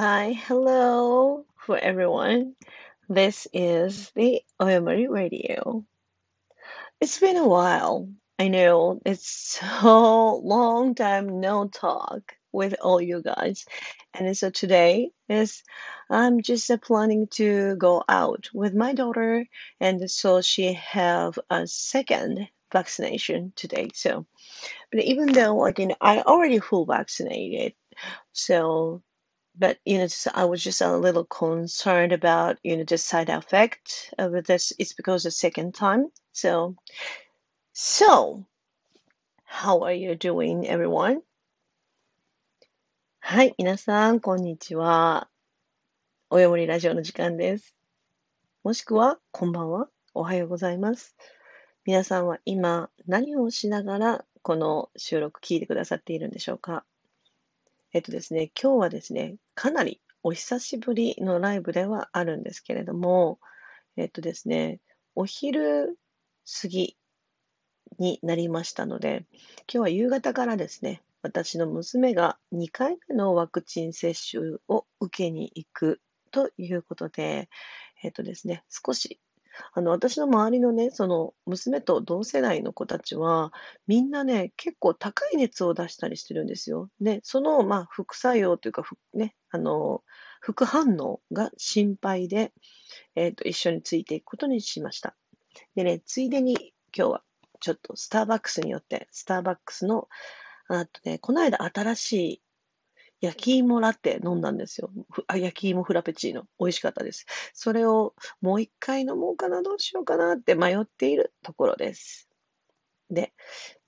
Hi, hello for everyone. This is the Oyamari Radio. It's been a while. I know it's so long time no talk with all you guys. And so today is I'm just uh, planning to go out with my daughter and so she have a second vaccination today. So, but even though like you know, I already full vaccinated, so but you know, just, I was just a little concerned about you know the side effect of this. It's because the second time. So, so how are you doing, everyone? はい、皆さん、こんにちは。およもりラジオの時間です。もしくは、こんばんは。おはようございます。皆さんは今、何をしながら、この収録聞いてくださっているんでしょうかえっとですね、今日はですね、かなりお久しぶりのライブではあるんですけれども、えっとですね、お昼過ぎになりましたので、今日は夕方からですね、私の娘が2回目のワクチン接種を受けに行くということで、えっとですね、少しあの、私の周りのね、その娘と同世代の子たちは、みんなね、結構高い熱を出したりしてるんですよ。で、その、まあ、副作用というか、ね、あの、副反応が心配で、えっと、一緒についていくことにしました。でね、ついでに今日はちょっとスターバックスによって、スターバックスの、あとね、この間新しい焼き芋ラテ飲んだんですよ。あ焼き芋フラペチーノ。美味しかったです。それをもう一回飲もうかな、どうしようかなって迷っているところです。で、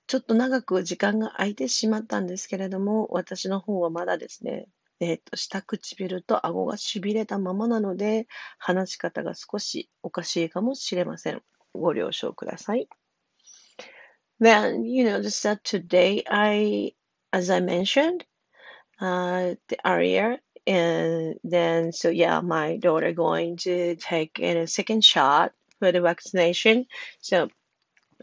ちょっと長く時間が空いてしまったんですけれども、私の方はまだですね、え、ー、と、下唇と顎が痺れたままなので、話し方が少しおかしいかもしれません。ご了承ください。Then, you know, just that today I, as I mentioned, uh, the area. And then, so yeah, my daughter going to take in a second shot for the vaccination. So,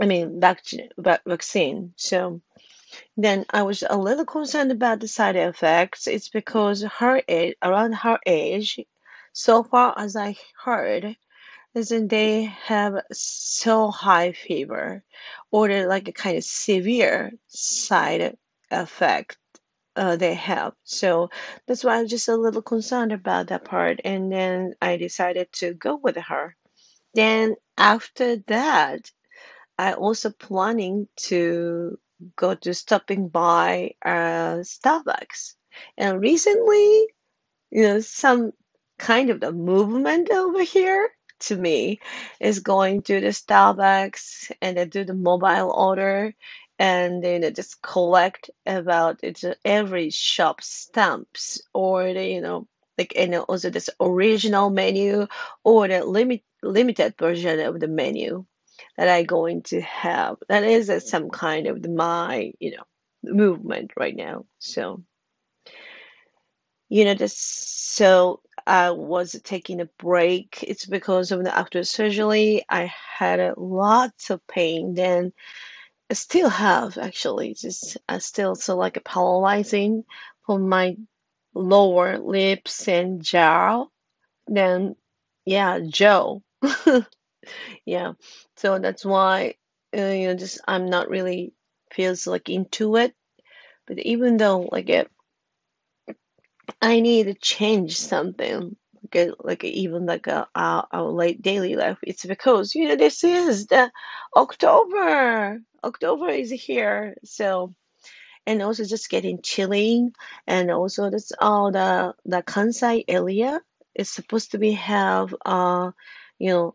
I mean, vaccine, vaccine. So then I was a little concerned about the side effects. It's because her age, around her age, so far as I heard, isn't they have so high fever or like a kind of severe side effect uh, they have. So that's why I'm just a little concerned about that part. And then I decided to go with her. Then after that, I also planning to go to stopping by uh, Starbucks. And recently, you know, some kind of the movement over here to me is going to the Starbucks and then do the mobile order and then you just collect about it's every shop stamps or the, you know like and also this original menu or the limit limited version of the menu that I going to have. That is uh, some kind of the, my you know movement right now. So you know just so I was taking a break. It's because of the after surgery I had a lot of pain. Then I still have actually just I still so like a paralyzing for my lower lips and jaw. Then yeah, jaw. yeah, so that's why uh, you know just I'm not really feels like into it. But even though like it, I need to change something like like even like a, our, our late daily life. It's because you know this is the October. October is here, so and also just getting chilling, and also that's all the the Kansai area is supposed to be have uh you know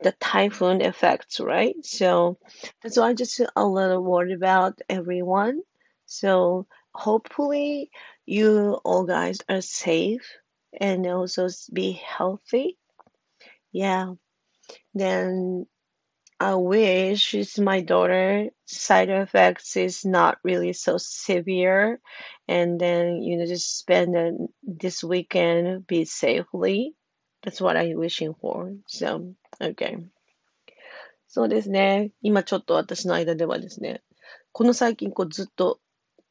the typhoon effects, right? So that's why I'm just a little worried about everyone. So hopefully you all guys are safe and also be healthy. Yeah. Then I wish it's my daughter side effects is not really so severe and then you know just spend the, this weekend be safely. That's what I'm wishing for. So, okay. そうですね。今ちょっと私の間ではですね、この最近こうずっと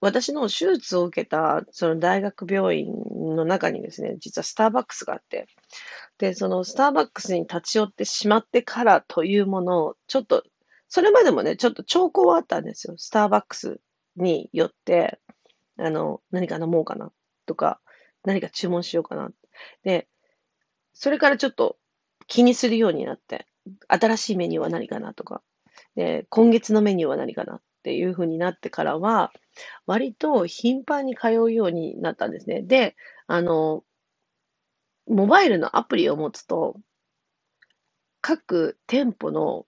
私の手術を受けたその大学病院の中にですね、実はスターバックスがあって、で、そのスターバックスに立ち寄ってしまってからというものを、ちょっと、それまでもね、ちょっと兆候はあったんですよ。スターバックスによって、あの、何か飲もうかなとか、何か注文しようかな。で、それからちょっと気にするようになって、新しいメニューは何かなとか、で、今月のメニューは何かなっていう風になってからは、割と頻繁に通うようになったんですね。で、あの、モバイルのアプリを持つと、各店舗の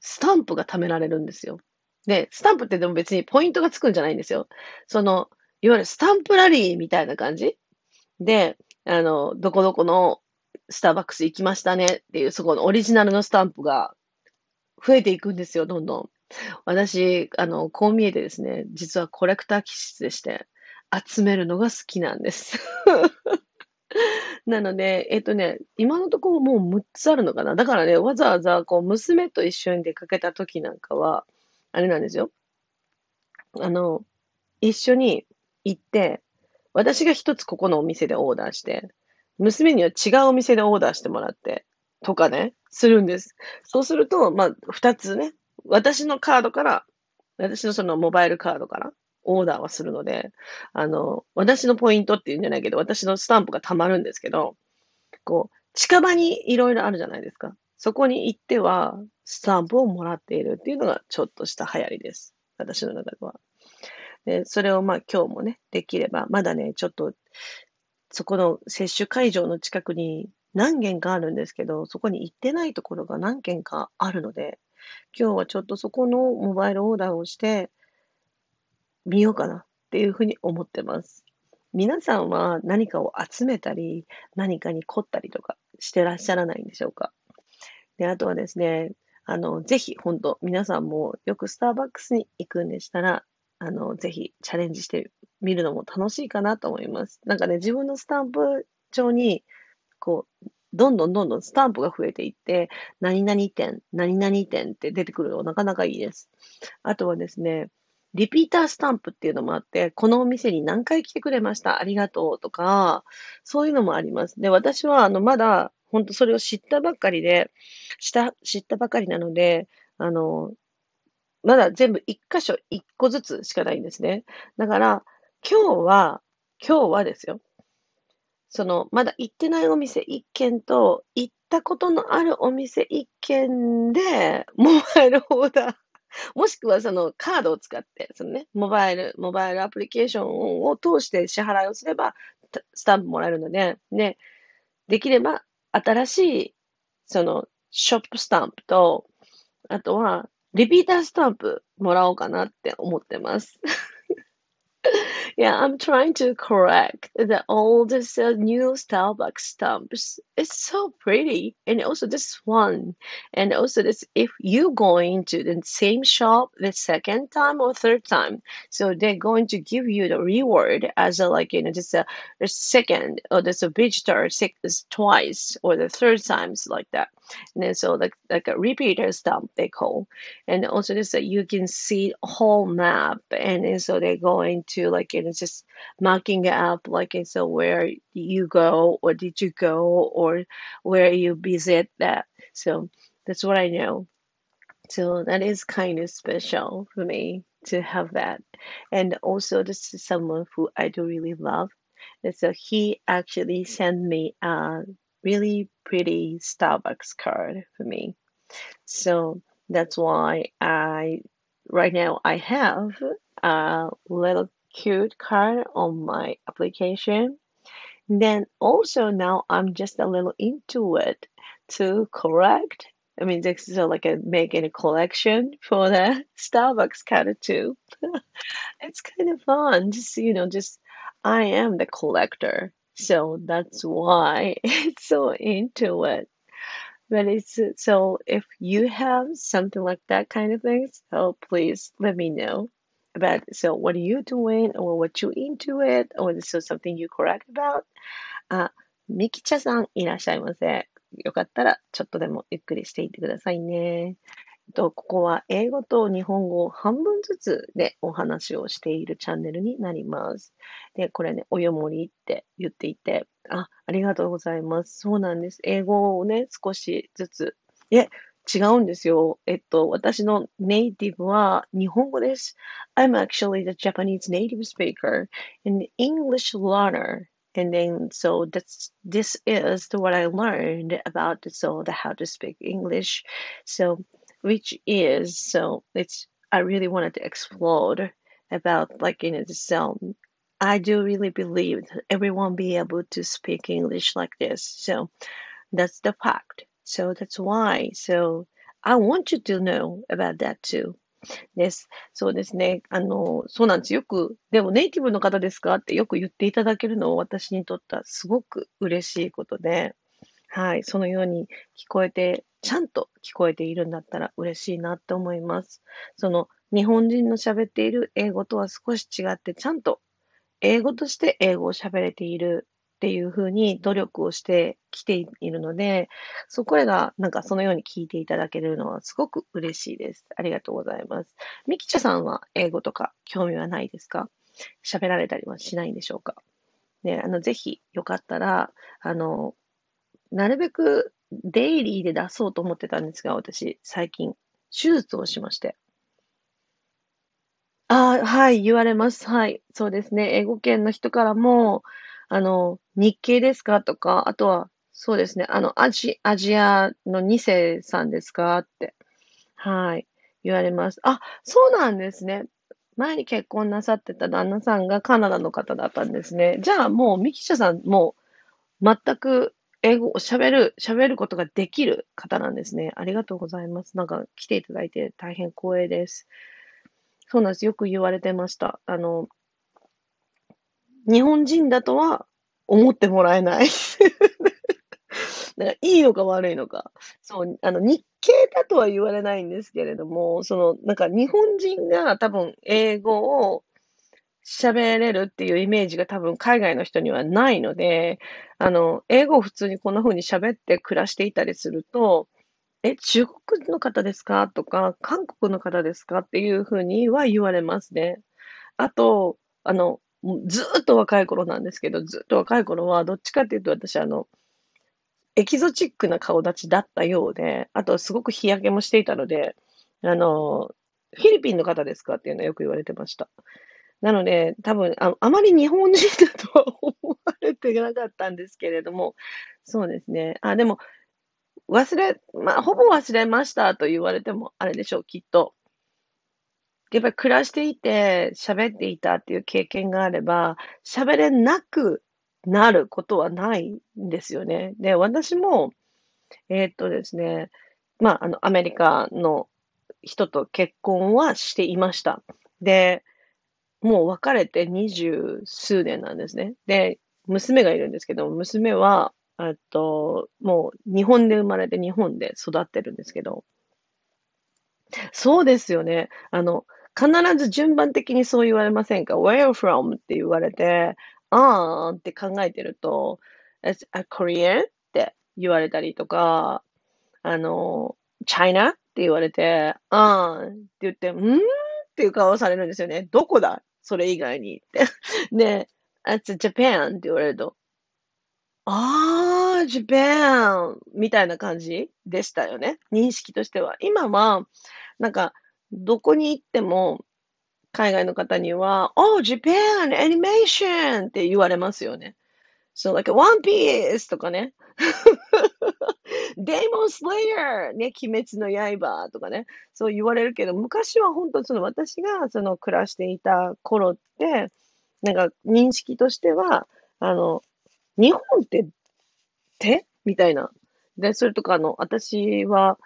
スタンプが貯められるんですよ。で、スタンプってでも別にポイントがつくんじゃないんですよ。その、いわゆるスタンプラリーみたいな感じ？で、あの、どこどこのスターバックス行きましたねっていう、そこのオリジナルのスタンプが増えていくんですよ、どんどん。私、あの、こう見えてですね、実はコレクター気質でして、集めるのが好きなんです。なので、えっとね、今のところもう6つあるのかな。だからね、わざわざ、こう、娘と一緒に出かけた時なんかは、あれなんですよ。あの、一緒に行って、私が一つここのお店でオーダーして、娘には違うお店でオーダーしてもらって、とかね、するんです。そうすると、まあ、二つね、私のカードから、私のそのモバイルカードからオーダーはするので、あの、私のポイントっていうんじゃないけど、私のスタンプが溜まるんですけど、こう、近場にいろいろあるじゃないですか。そこに行っては、スタンプをもらっているっていうのがちょっとした流行りです。私の中では。で、それをまあ今日もね、できれば、まだね、ちょっと、そこの接種会場の近くに何軒かあるんですけど、そこに行ってないところが何軒かあるので、今日はちょっとそこのモバイルオーダーをしてみようかなっていうふうに思ってます。皆さんは何かを集めたり、何かに凝ったりとかしてらっしゃらないんでしょうか？で、あとはですね、あの、ぜひ、本当皆さんもよくスターバックスに行くんでしたら、あの、ぜひチャレンジしてみるのも楽しいかなと思います。なんかね、自分のスタンプ帳に、こう、どんどんどんどんスタンプが増えていって、何々店、何々店って出てくるのなかなかいいです。あとはですね、リピータースタンプっていうのもあって、このお店に何回来てくれました、ありがとうとか、そういうのもあります。で、私は、あの、まだ、本当それを知ったばっかりで、した、知ったばかりなので、あの、まだ全部一箇所一個ずつしかないんですね。だから、今日は、今日はですよ。その、まだ行ってないお店一軒と、行ったことのあるお店一軒で、モバイルオーダー、もしくはそのカードを使って、そのね、モバイル、モバイルアプリケーションを通して支払いをすれば、スタンプもらえるので、ね、できれば新しい、その、ショップスタンプと、あとは、リピータースタンプもらおうかなって思ってます。yeah, I'm trying to correct the old uh, new Starbucks stamps. It's so pretty, and also this one, and also this if you going to the same shop the second time or third time, so they're going to give you the reward as a like you know just a, a second or there's a visitor six twice or the third times like that, and then so like like a repeater stamp they call, and also this uh, you can see whole map, and then so they're going to like you know just marking up like so where you go or did you go or where you visit that. So that's what i know. So that is kind of special for me to have that. And also this is someone who i do really love. And so he actually sent me a really pretty starbucks card for me so that's why i right now i have a little cute card on my application. Then also now I'm just a little into it to correct. I mean, this is like a making a collection for the Starbucks card too. it's kind of fun. Just you know, just I am the collector, so that's why it's so into it. But it's so if you have something like that kind of thing, so please let me know about so what are you doing or what you into it or this is something you correct about あ、みきちゃさんいらっしゃいませ。よかったらちょっとでもゆっくりしていってくださいね。 と、ここは英語と日本語半分ずつでお話をしているチャンネルになります。で、これね、およもりって言っていて、あ、ありがとうございます。そうなんです。英語をね、少しずつ。え、違うんですよ。えっと、私のネイティブは日本語です。I'm actually the Japanese native speaker and English learner. And then, so that's, this is what I learned about, so the how to speak English. So, which is, so it's, I really wanted to explore about like, you know, so I do really believe that everyone be able to speak English like this. So that's the fact. So that's why. So I want you to know about that too. です。そうですね。あの、そうなんです。よく、でもネイティブの方ですかってよく言っていただけるのを私にとってはすごく嬉しいことで、 はい。そのように聞こえて、ちゃんと聞こえているんだったら嬉しいなって思います。その、日本人の喋っている英語とは少し違って、ちゃんと英語として英語を喋れているっていうふうに努力をしてきているので、そこがなんかそのように聞いていただけるのはすごく嬉しいです。ありがとうございます。みきちゃさんは英語とか興味はないですか？喋られたりはしないんでしょうか？ね、あの、ぜひよかったら、あの、なるべくデイリーで出そうと思ってたんですが、私、最近、手術をしまして。ああ、はい、言われます。はい。そうですね。英語圏の人からも、あの、日系ですか？とか、あとは、そうですね。あの、アジ、アジアの2世さんですか？って、はい、言われます。あ、そうなんですね。前に結婚なさってた旦那さんがカナダの方だったんですね。じゃあもう、ミキシャさん、もう、全く英語を喋る、喋ることができる方なんですね。ありがとうございます。なんか来ていただいて大変光栄です。そうなんです。よく言われてました。あの、日本人だとは思ってもらえない。だからいいのか悪いのか。そう、あの、日系だとは言われないんですけれども、その、なんか日本人が多分英語を喋れるっていうイメージが多分海外の人にはないので、あの、英語を普通にこんな風に喋って暮らしていたりすると、え、中国の方ですか？とか、韓国の方ですか？っていう風には言われますね。あと、あの、ずっと若い頃なんですけど、ずっと若い頃は、どっちかっていうと私、あの、エキゾチックな顔立ちだったようで、あとすごく日焼けもしていたので、あの、フィリピンの方ですか？っていうのはよく言われてました。なので、多分あ、あまり日本人だとは思われてなかったんですけれども、そうですね。あ、でも、忘れ、まあ、ほぼ忘れましたと言われても、あれでしょう、きっと。やっぱり暮らしていて喋っていたっていう経験があれば、喋れなくなることはないんですよね。で、私も、えーっとですね、まあ、あの、アメリカの人と結婚はしていました。で、もう別れて二十数年なんですね。で、娘がいるんですけど、娘は、えっと、もう日本で生まれて日本で育ってるんですけど、そうですよね。あの、必ず順番的にそう言われませんか ?Where from? って言われて、あーって考えてると、It's a Korean? って言われたりとか、あの、China? って言われて、あーって言って、ん？っていう顔をされるんですよね。どこだ？それ以外にって。で、It's Japan って言われると、あー、Japan! みたいな感じでしたよね。認識としては。今は、なんか、どこに行っても、海外の方には、Oh, Japan! Animation! って言われますよね。So, like, One Piece! とかね。Demon Slayer! ね、鬼滅の刃とかね。そう言われるけど、昔は本当その私がその暮らしていた頃って、なんか認識としては、あの、日本って手？みたいな。で、それとかあの、私は、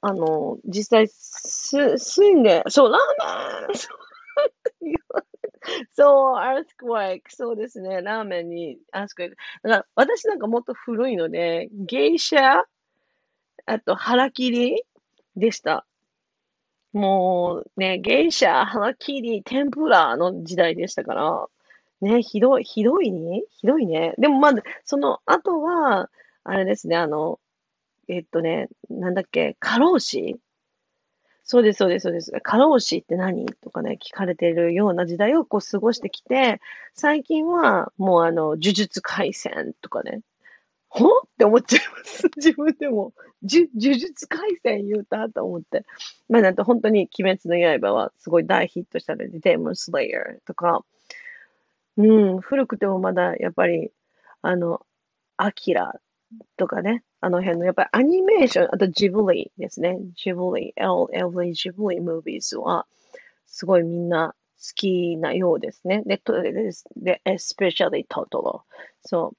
あの、実際、す、住んで、そう、ラーメン言われ そう、アースクワイク、そうですね、ラーメンにアースクワイク。だから、私なんかもっと古いので、芸者、あと、腹切り？でした。もう、ね、芸者、腹切り、天ぷらの時代でしたから、ね、ひどい、ひどいね。ひどいね。でもまず、その後は、あれですね、あの、えっとね、なんだっけ、過労死？そうです、そうです、そうです。過労死って何？とかね、聞かれているような時代をこう過ごしてきて、最近はもうあの、呪術廻戦とかね、ほって思っちゃいます。自分でも。呪術廻戦言うたと思って。まあなんと本当に鬼滅の刃はすごい大ヒットしたので、デーモンスレイヤーとか、うん、古くてもまだやっぱり、あの、アキラとかね、あの辺の、やっぱりアニメーション、あとジブリですね。ジブリ、L、L V、ジブリムービーズは、すごいみんな好きなようですね。で、で、especially トトロ。そ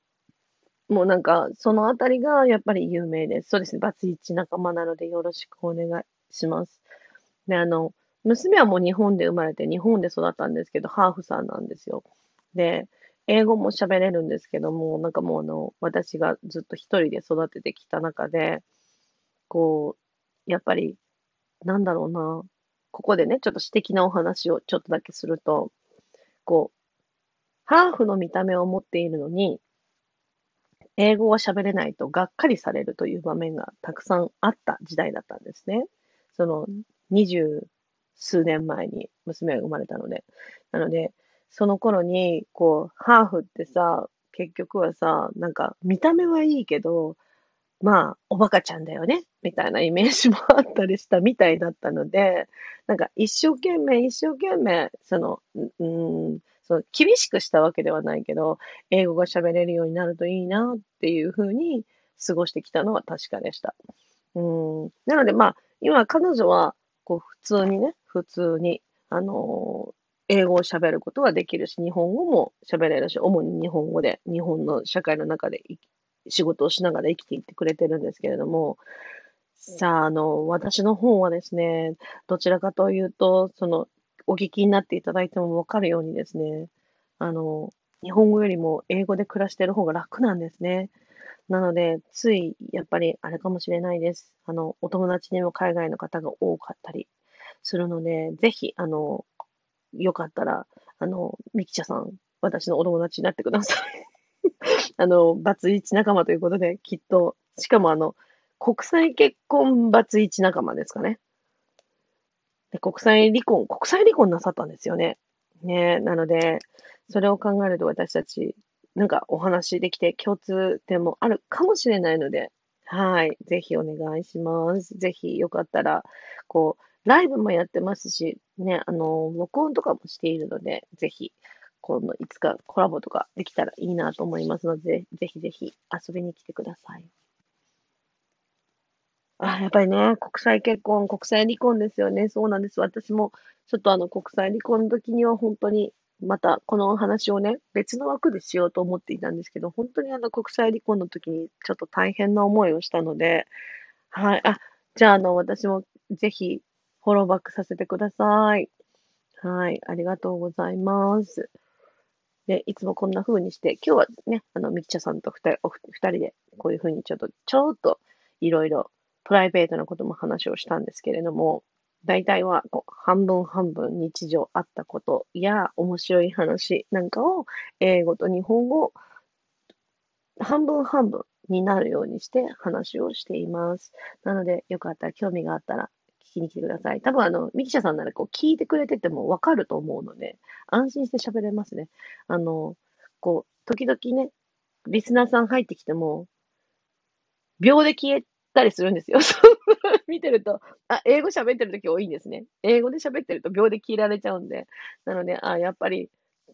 う。もうなんか、そのあたりがやっぱり有名です。そうですね。バツイチ仲間なのでよろしくお願いします。で、あの、娘はもう日本で生まれて日本で育ったんですけど、ハーフさんなんですよ。で、英語も喋れるんですけども、なんかもうあの、私がずっと一人で育ててきた中で、こう、やっぱり、なんだろうな、ここでね、ちょっと私的なお話をちょっとだけすると、こう、ハーフの見た目を持っているのに、英語を喋れないとがっかりされるという場面がたくさんあった時代だったんですね。その、二十数年前に娘が生まれたので。なので、その頃に、こう、ハーフってさ、結局はさ、なんか見た目はいいけど、まあ、おバカちゃんだよね、みたいなイメージもあったりしたみたいだったので、なんか一生懸命一生懸命、その、うん、その厳しくしたわけではないけど、英語が喋れるようになるといいなっていうふうに過ごしてきたのは確かでした。うん、なのでまあ、今彼女は、こう普通にね、普通に、あの英語を喋ることはできるし、日本語も喋れるし、主に日本語で、日本の社会の中で仕事をしながら生きていってくれてるんですけれども、さあ、あの、私の方はですね、どちらかというと、その、お聞きになっていただいてもわかるようにですね、あの、日本語よりも英語で暮らしてる方が楽なんですね。なので、つい、やっぱりあれかもしれないです。あの、お友達にも海外の方が多かったりするので、ぜひ、あの、よかったら、あの、ミキチャさん、私のお友達になってください。あの、バツイチ仲間ということで、きっと、しかもあの、国際結婚バツイチ仲間ですかね。で国際離婚、国際離婚なさったんですよね。ねなので、それを考えると私たち、なんかお話できて共通点もあるかもしれないので、はい。ぜひお願いします。ぜひよかったら、こう、ライブもやってますし、ね、あの、録音とかもしているので、ぜひ、今度いつかコラボとかできたらいいなと思いますので、ぜひぜひ遊びに来てください。あ、やっぱりね、国際結婚、国際離婚ですよね。そうなんです。私も、ちょっとあの、国際離婚の時には本当に、またこの話をね、別の枠でしようと思っていたんですけど、本当にあの、国際離婚の時にちょっと大変な思いをしたので、はい。あ、じゃあ、あの、私もぜひ、フォローバックさせてください。はい。ありがとうございます。で、いつもこんな風にして、今日はね、あの、みきちゃさんと二人、お二人で、こういう風にちょっと、ちょっと、いろいろ、プライベートなことも話をしたんですけれども、大体はこう半分半分日常あったことや面白い話なんかを英語と日本語半分半分になるようにして話をしています。なので、よかったら興味があったらきに来てください。多分あの、ミキシャさんならこう聞いてくれててもわかると思うので、安心して喋れますね。あの、こう、時々ね、リスナーさん入ってきても、秒で消えたりするんですよ。見てると、あ、英語喋ってる時多いんですね。英語で喋ってると秒で消えられちゃうんで。なので、あ、やっぱり、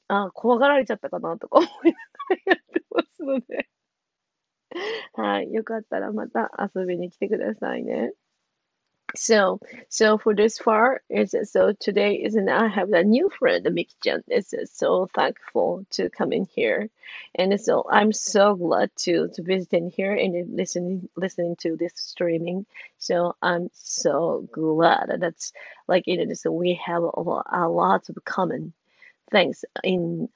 あ、怖がられちゃったかなとか思いながらやってますので。はい。よかったらまた遊びに来てくださいね。So, so for this far, is so today is and I have a new friend, Mick Jen. Is so thankful to come in here, and so I'm so glad to to visit in here and listening listening to this streaming. So I'm so glad that's like you know, so we have a, lot, a lot of common things in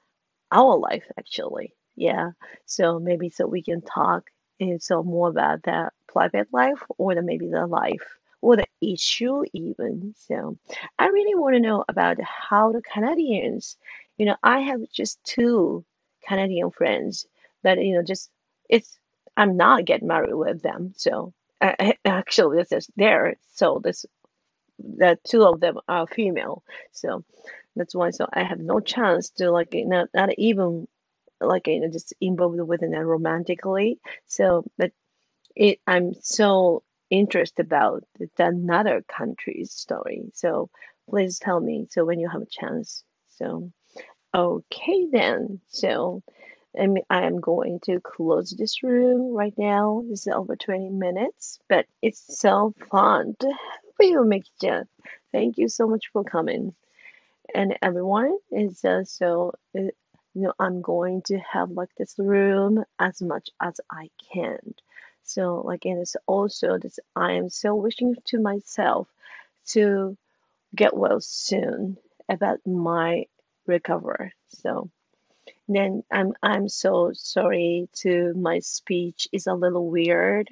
our life actually. Yeah, so maybe so we can talk and so more about that private life or the, maybe the life or the issue even. So I really want to know about how the Canadians, you know, I have just two Canadian friends that, you know, just it's, I'm not getting married with them. So uh, actually this is there. So this the two of them are female. So that's why so I have no chance to like not not even like you know just involved with them romantically. So but it I'm so interested about the, another country's story. So please tell me so when you have a chance. So okay then. So I I am going to close this room right now. Is over 20 minutes, but it's so fun to have you, Mixture. Thank you so much for coming. And everyone is uh, so, uh, you know, I'm going to have like this room as much as I can. So, like, and it's also this, I am so wishing to myself to get well soon about my recovery. So, then I'm I'm so sorry to my speech is a little weird.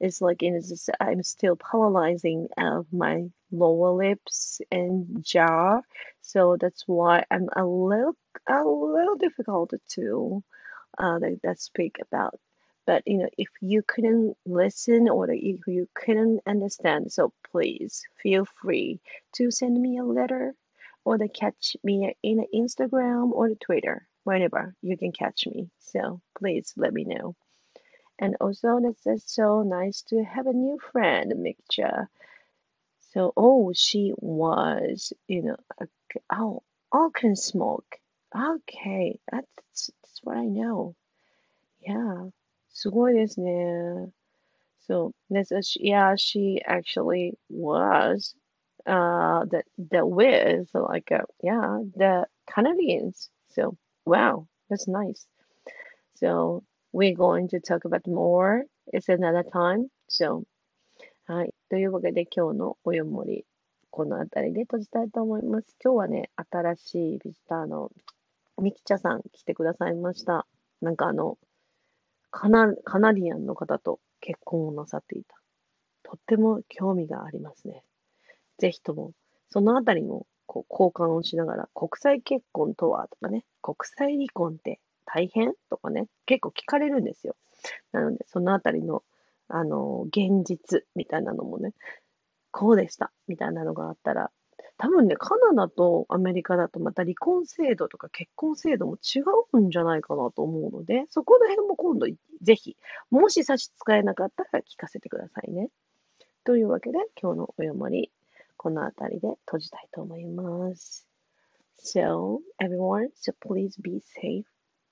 It's like in this, I'm still paralyzing of my lower lips and jaw, so that's why I'm a little a little difficult to uh that, that speak about. But you know, if you couldn't listen or if you couldn't understand, so please feel free to send me a letter or to catch me in Instagram or Twitter, whenever you can catch me. So please let me know. And also, it's so nice to have a new friend, Mixture. So, oh, she was, you know, oh, all can smoke. Okay, that's, that's what I know. Yeah, すごいですね。So, that's yeah, she actually was uh the the with like uh, yeah the Canadians. So wow, that's nice. So we're going to talk about more. It's another time. So はい。というわけで今日のおよもり、この辺りで閉じたいと思います。今日はね、新しいビジターのミキチャさん来てくださいました。なんかあの、カナカナディアンの方と結婚をなさっていた。とっても興味がありますね。ぜひとも、そのあたりもこう交換をしながら、国際結婚とはとかね、国際離婚って大変とかね、結構聞かれるんですよ。なので、そのあたりの、あの、現実みたいなのもね、こうでしたみたいなのがあったら、多分ね、カナダとアメリカだとまた離婚制度とか結婚制度も違うんじゃないかなと思うので、そこら辺も今度ぜひ、もし差し支えなかったら聞かせてくださいね。というわけで、今日のお読まり、この辺りで閉じたいと思います。So, everyone, so please be safe,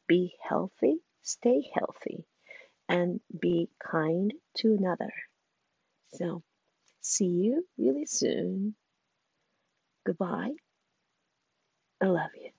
be healthy, stay healthy, and be kind to another. So, see you really soon. Goodbye. I love you.